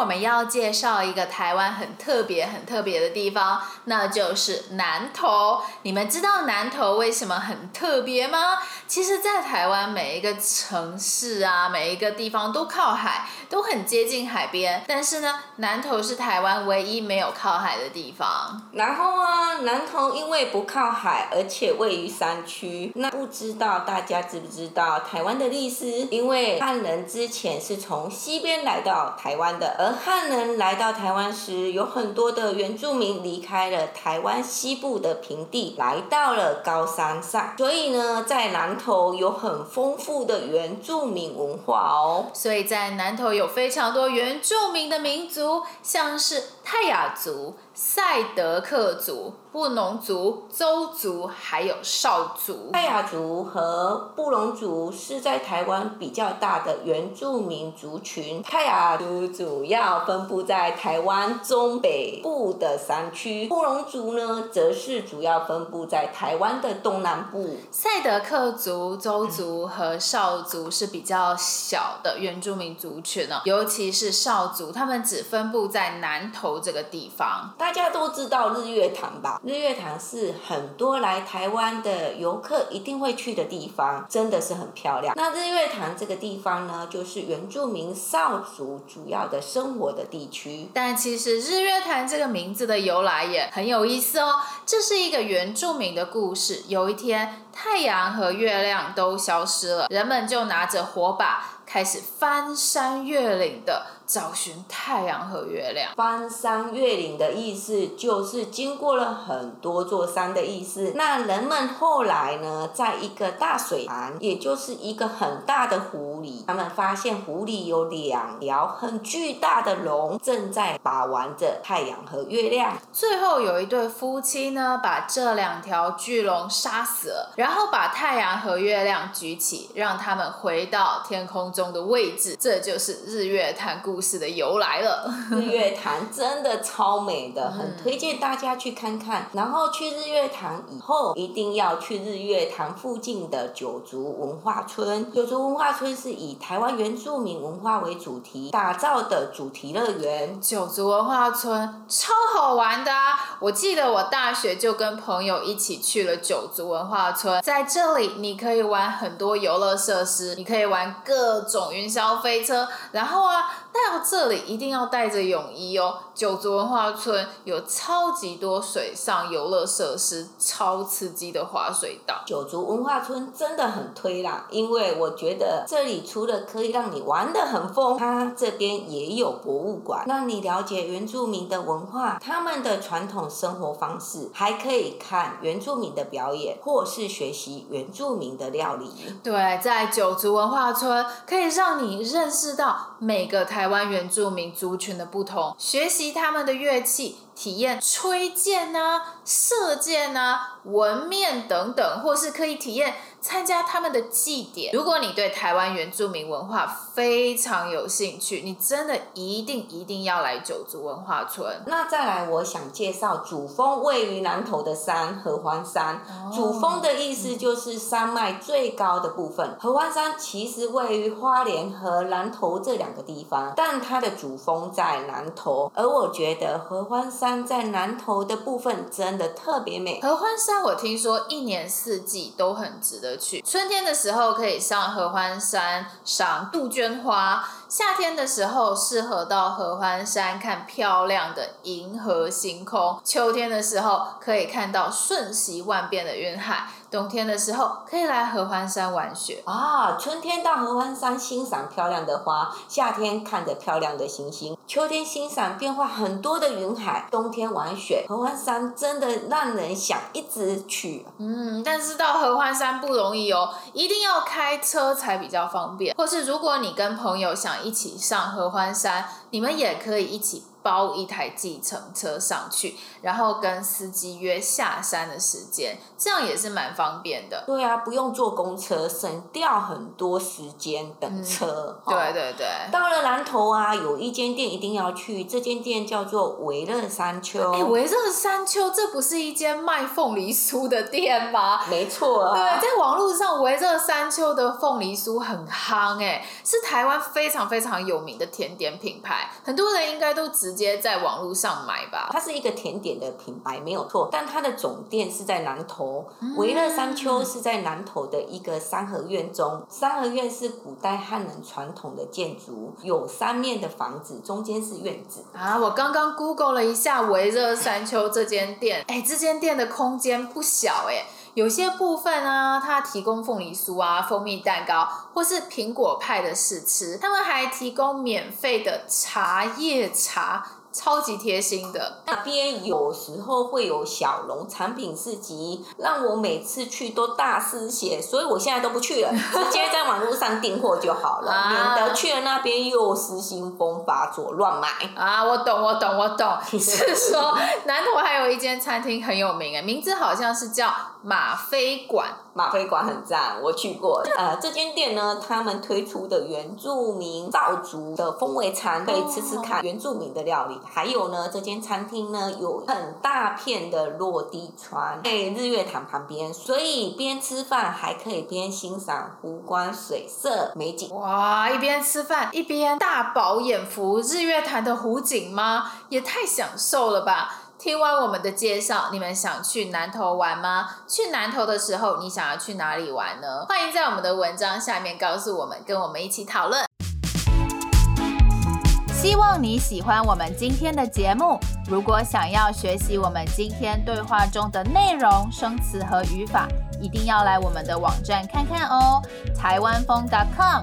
我们要介绍一个台湾很特别、很特别的地方，那就是南投。你们知道南投为什么很特别吗？其实，在台湾每一个城市啊，每一个地方都靠海，都很接近海边。但是呢，南投是台湾唯一没有靠海的地方。然后啊，南投因为不靠海，而且位于山区。那不知道大家知不知道台湾的历史？因为汉人之前是从西边来到台湾的，而汉人来到台湾时，有很多的原住民离开了台湾西部的平地，来到了高山上。所以呢，在南头有很丰富的原住民文化哦，所以在南投有非常多原住民的民族，像是泰雅族。赛德克族、布农族、邹族，还有邵族。泰雅族和布农族是在台湾比较大的原住民族群。泰雅族主要分布在台湾中北部的山区，布农族呢，则是主要分布在台湾的东南部。赛德克族、邹族和邵族是比较小的原住民族群呢，尤其是邵族，他们只分布在南投这个地方。大家都知道日月潭吧？日月潭是很多来台湾的游客一定会去的地方，真的是很漂亮。那日月潭这个地方呢，就是原住民邵族主要的生活的地区。但其实日月潭这个名字的由来也很有意思哦，这是一个原住民的故事。有一天，太阳和月亮都消失了，人们就拿着火把。开始翻山越岭的找寻太阳和月亮。翻山越岭的意思就是经过了很多座山的意思。那人们后来呢，在一个大水潭，也就是一个很大的湖里，他们发现湖里有两条很巨大的龙正在把玩着太阳和月亮。最后有一对夫妻呢，把这两条巨龙杀死了，然后把太阳和月亮举起，让他们回到天空中。的位置，这就是日月潭故事的由来了。日月潭真的超美的，很推荐大家去看看。然后去日月潭以后，一定要去日月潭附近的九族文化村。九族文化村是以台湾原住民文化为主题打造的主题乐园。九族文化村超好玩的啊！我记得我大学就跟朋友一起去了九族文化村，在这里你可以玩很多游乐设施，你可以玩各种云霄飞车，然后啊。到这里一定要带着泳衣哦。九族文化村有超级多水上游乐设施，超刺激的滑水道。九族文化村真的很推啦，因为我觉得这里除了可以让你玩的很疯，它这边也有博物馆，让你了解原住民的文化，他们的传统生活方式，还可以看原住民的表演，或是学习原住民的料理。对，在九族文化村可以让你认识到每个台。台原住民族群的不同，学习他们的乐器，体验吹剑啊、射箭啊、纹面等等，或是可以体验。参加他们的祭典。如果你对台湾原住民文化非常有兴趣，你真的一定一定要来九族文化村。那再来，我想介绍主峰位于南投的山合欢山。哦、主峰的意思就是山脉最高的部分。合欢山其实位于花莲和南投这两个地方，但它的主峰在南投。而我觉得合欢山在南投的部分真的特别美。合欢山我听说一年四季都很值得。去春天的时候可以上合欢山赏杜鹃花，夏天的时候适合到合欢山看漂亮的银河星空，秋天的时候可以看到瞬息万变的云海。冬天的时候可以来合欢山玩雪啊！春天到合欢山欣赏漂亮的花，夏天看着漂亮的星星，秋天欣赏变化很多的云海，冬天玩雪。合欢山真的让人想一直去。嗯，但是到合欢山不容易哦，一定要开车才比较方便。或是如果你跟朋友想一起上合欢山，你们也可以一起包一台计程车上去，然后跟司机约下山的时间，这样也是蛮方便的。对啊，不用坐公车，省掉很多时间等车。对对对。到了南头啊，有一间店一定要去，这间店叫做维乐山丘。哎，维乐山丘，这不是一间卖凤梨酥的店吗？没错啊。对，在网络上，维乐山丘的凤梨酥很夯，哎，是台湾非常非常有名的甜点品牌，很多人应该都直接在网络上买吧。它是一个甜点的品牌，没有错，但它的总店是在南投。微热山丘是在南投的一个三合院中，三合院是古代汉人传统的建筑，有三面的房子，中间是院子。啊，我刚刚 Google 了一下维热山丘这间店，哎，这间店的空间不小哎。有些部分啊，它提供凤梨酥啊、蜂蜜蛋糕，或是苹果派的试吃。他们还提供免费的茶叶茶。超级贴心的，那边有时候会有小农产品市集，让我每次去都大失血，所以我现在都不去了，直接在网络上订货就好了，啊、免得去了那边又失心疯发作乱买。啊，我懂，我懂，我懂。是说南投还有一间餐厅很有名诶，名字好像是叫马飞馆。马飞馆很赞，我去过。呃，这间店呢，他们推出的原住民造族的风味餐，可以吃吃看原住民的料理。还有呢，这间餐厅呢有很大片的落地窗，在日月潭旁边，所以边吃饭还可以边欣赏湖光水色美景。哇，一边吃饭一边大饱眼福日月潭的湖景吗？也太享受了吧！听完我们的介绍，你们想去南投玩吗？去南投的时候，你想要去哪里玩呢？欢迎在我们的文章下面告诉我们，跟我们一起讨论。希望你喜欢我们今天的节目。如果想要学习我们今天对话中的内容、生词和语法，一定要来我们的网站看看哦，台湾风 .com。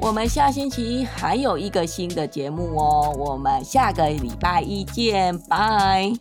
我们下星期还有一个新的节目哦，我们下个礼拜一见，拜。